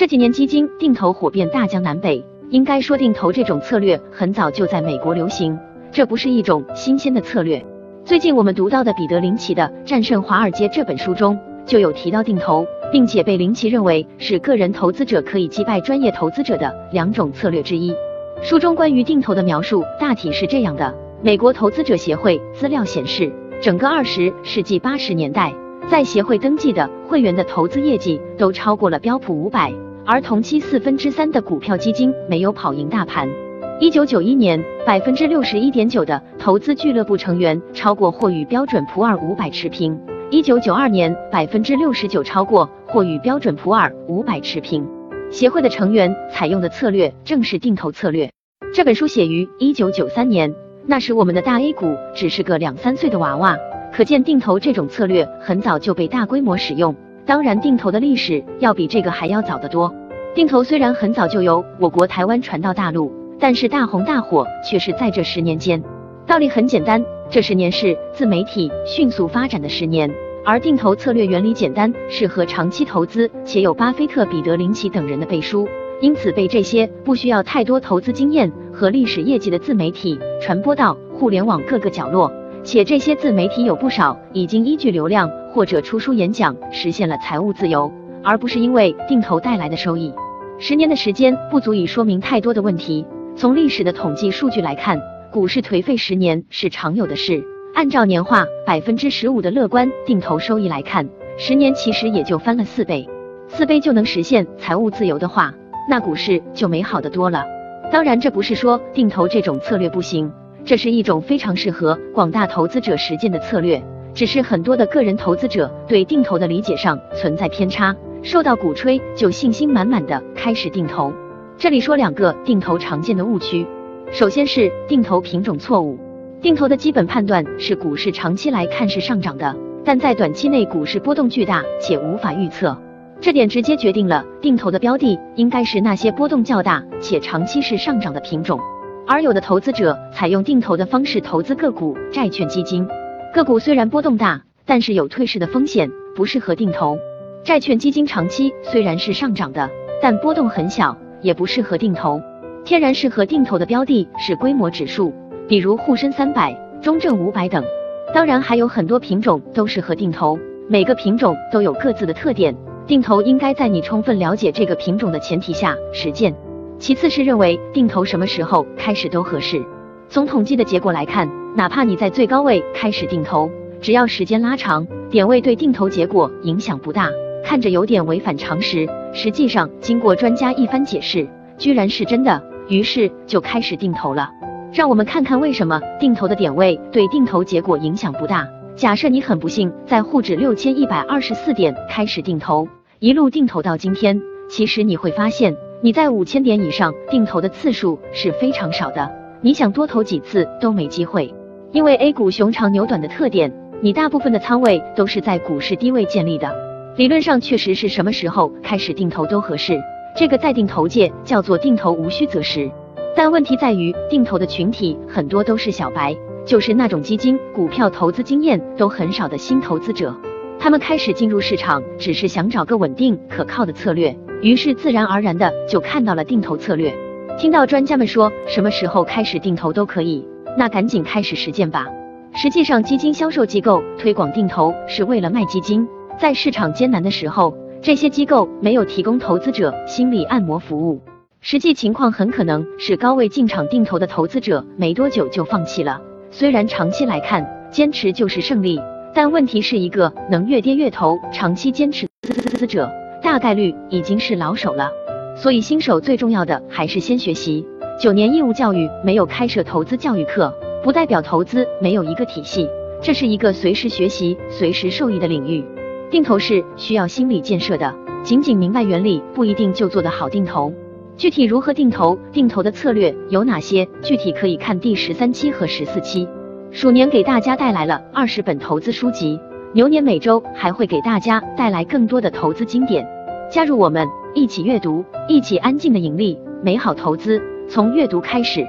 这几年基金定投火遍大江南北，应该说定投这种策略很早就在美国流行，这不是一种新鲜的策略。最近我们读到的彼得林奇的《战胜华尔街》这本书中就有提到定投，并且被林奇认为是个人投资者可以击败专业投资者的两种策略之一。书中关于定投的描述大体是这样的：美国投资者协会资料显示，整个二十世纪八十年代，在协会登记的会员的投资业绩都超过了标普五百，而同期四分之三的股票基金没有跑赢大盘。一九九一年，百分之六十一点九的投资俱乐部成员超过或与标准普尔五百持平；一九九二年，百分之六十九超过或与标准普尔五百持平。协会的成员采用的策略正是定投策略。这本书写于一九九三年，那时我们的大 A 股只是个两三岁的娃娃，可见定投这种策略很早就被大规模使用。当然，定投的历史要比这个还要早得多。定投虽然很早就由我国台湾传到大陆，但是大红大火却是在这十年间。道理很简单，这十年是自媒体迅速发展的十年。而定投策略原理简单，适合长期投资，且有巴菲特、彼得林奇等人的背书，因此被这些不需要太多投资经验和历史业绩的自媒体传播到互联网各个角落。且这些自媒体有不少已经依据流量或者出书演讲实现了财务自由，而不是因为定投带来的收益。十年的时间不足以说明太多的问题。从历史的统计数据来看，股市颓废十年是常有的事。按照年化百分之十五的乐观定投收益来看，十年其实也就翻了四倍，四倍就能实现财务自由的话，那股市就美好的多了。当然，这不是说定投这种策略不行，这是一种非常适合广大投资者实践的策略，只是很多的个人投资者对定投的理解上存在偏差，受到鼓吹就信心满满的开始定投。这里说两个定投常见的误区，首先是定投品种错误。定投的基本判断是股市长期来看是上涨的，但在短期内股市波动巨大且无法预测，这点直接决定了定投的标的应该是那些波动较大且长期是上涨的品种。而有的投资者采用定投的方式投资个股、债券基金，个股虽然波动大，但是有退市的风险，不适合定投；债券基金长期虽然是上涨的，但波动很小，也不适合定投。天然适合定投的标的是规模指数。比如沪深三百、中证五百等，当然还有很多品种都适合定投，每个品种都有各自的特点，定投应该在你充分了解这个品种的前提下实践。其次是认为定投什么时候开始都合适。从统计的结果来看，哪怕你在最高位开始定投，只要时间拉长，点位对定投结果影响不大。看着有点违反常识，实际上经过专家一番解释，居然是真的，于是就开始定投了。让我们看看为什么定投的点位对定投结果影响不大。假设你很不幸在沪指六千一百二十四点开始定投，一路定投到今天，其实你会发现你在五千点以上定投的次数是非常少的。你想多投几次都没机会，因为 A 股熊长牛短的特点，你大部分的仓位都是在股市低位建立的。理论上确实是什么时候开始定投都合适，这个在定投界叫做定投无需择时。但问题在于，定投的群体很多都是小白，就是那种基金、股票投资经验都很少的新投资者。他们开始进入市场，只是想找个稳定可靠的策略，于是自然而然的就看到了定投策略。听到专家们说什么时候开始定投都可以，那赶紧开始实践吧。实际上，基金销售机构推广定投是为了卖基金，在市场艰难的时候，这些机构没有提供投资者心理按摩服务。实际情况很可能是高位进场定投的投资者没多久就放弃了。虽然长期来看坚持就是胜利，但问题是一个能越跌越投、长期坚持的投资者，大概率已经是老手了。所以新手最重要的还是先学习。九年义务教育没有开设投资教育课，不代表投资没有一个体系，这是一个随时学习、随时受益的领域。定投是需要心理建设的，仅仅明白原理不一定就做得好定投。具体如何定投，定投的策略有哪些？具体可以看第十三期和十四期。鼠年给大家带来了二十本投资书籍，牛年每周还会给大家带来更多的投资经典。加入我们，一起阅读，一起安静的盈利。美好投资从阅读开始。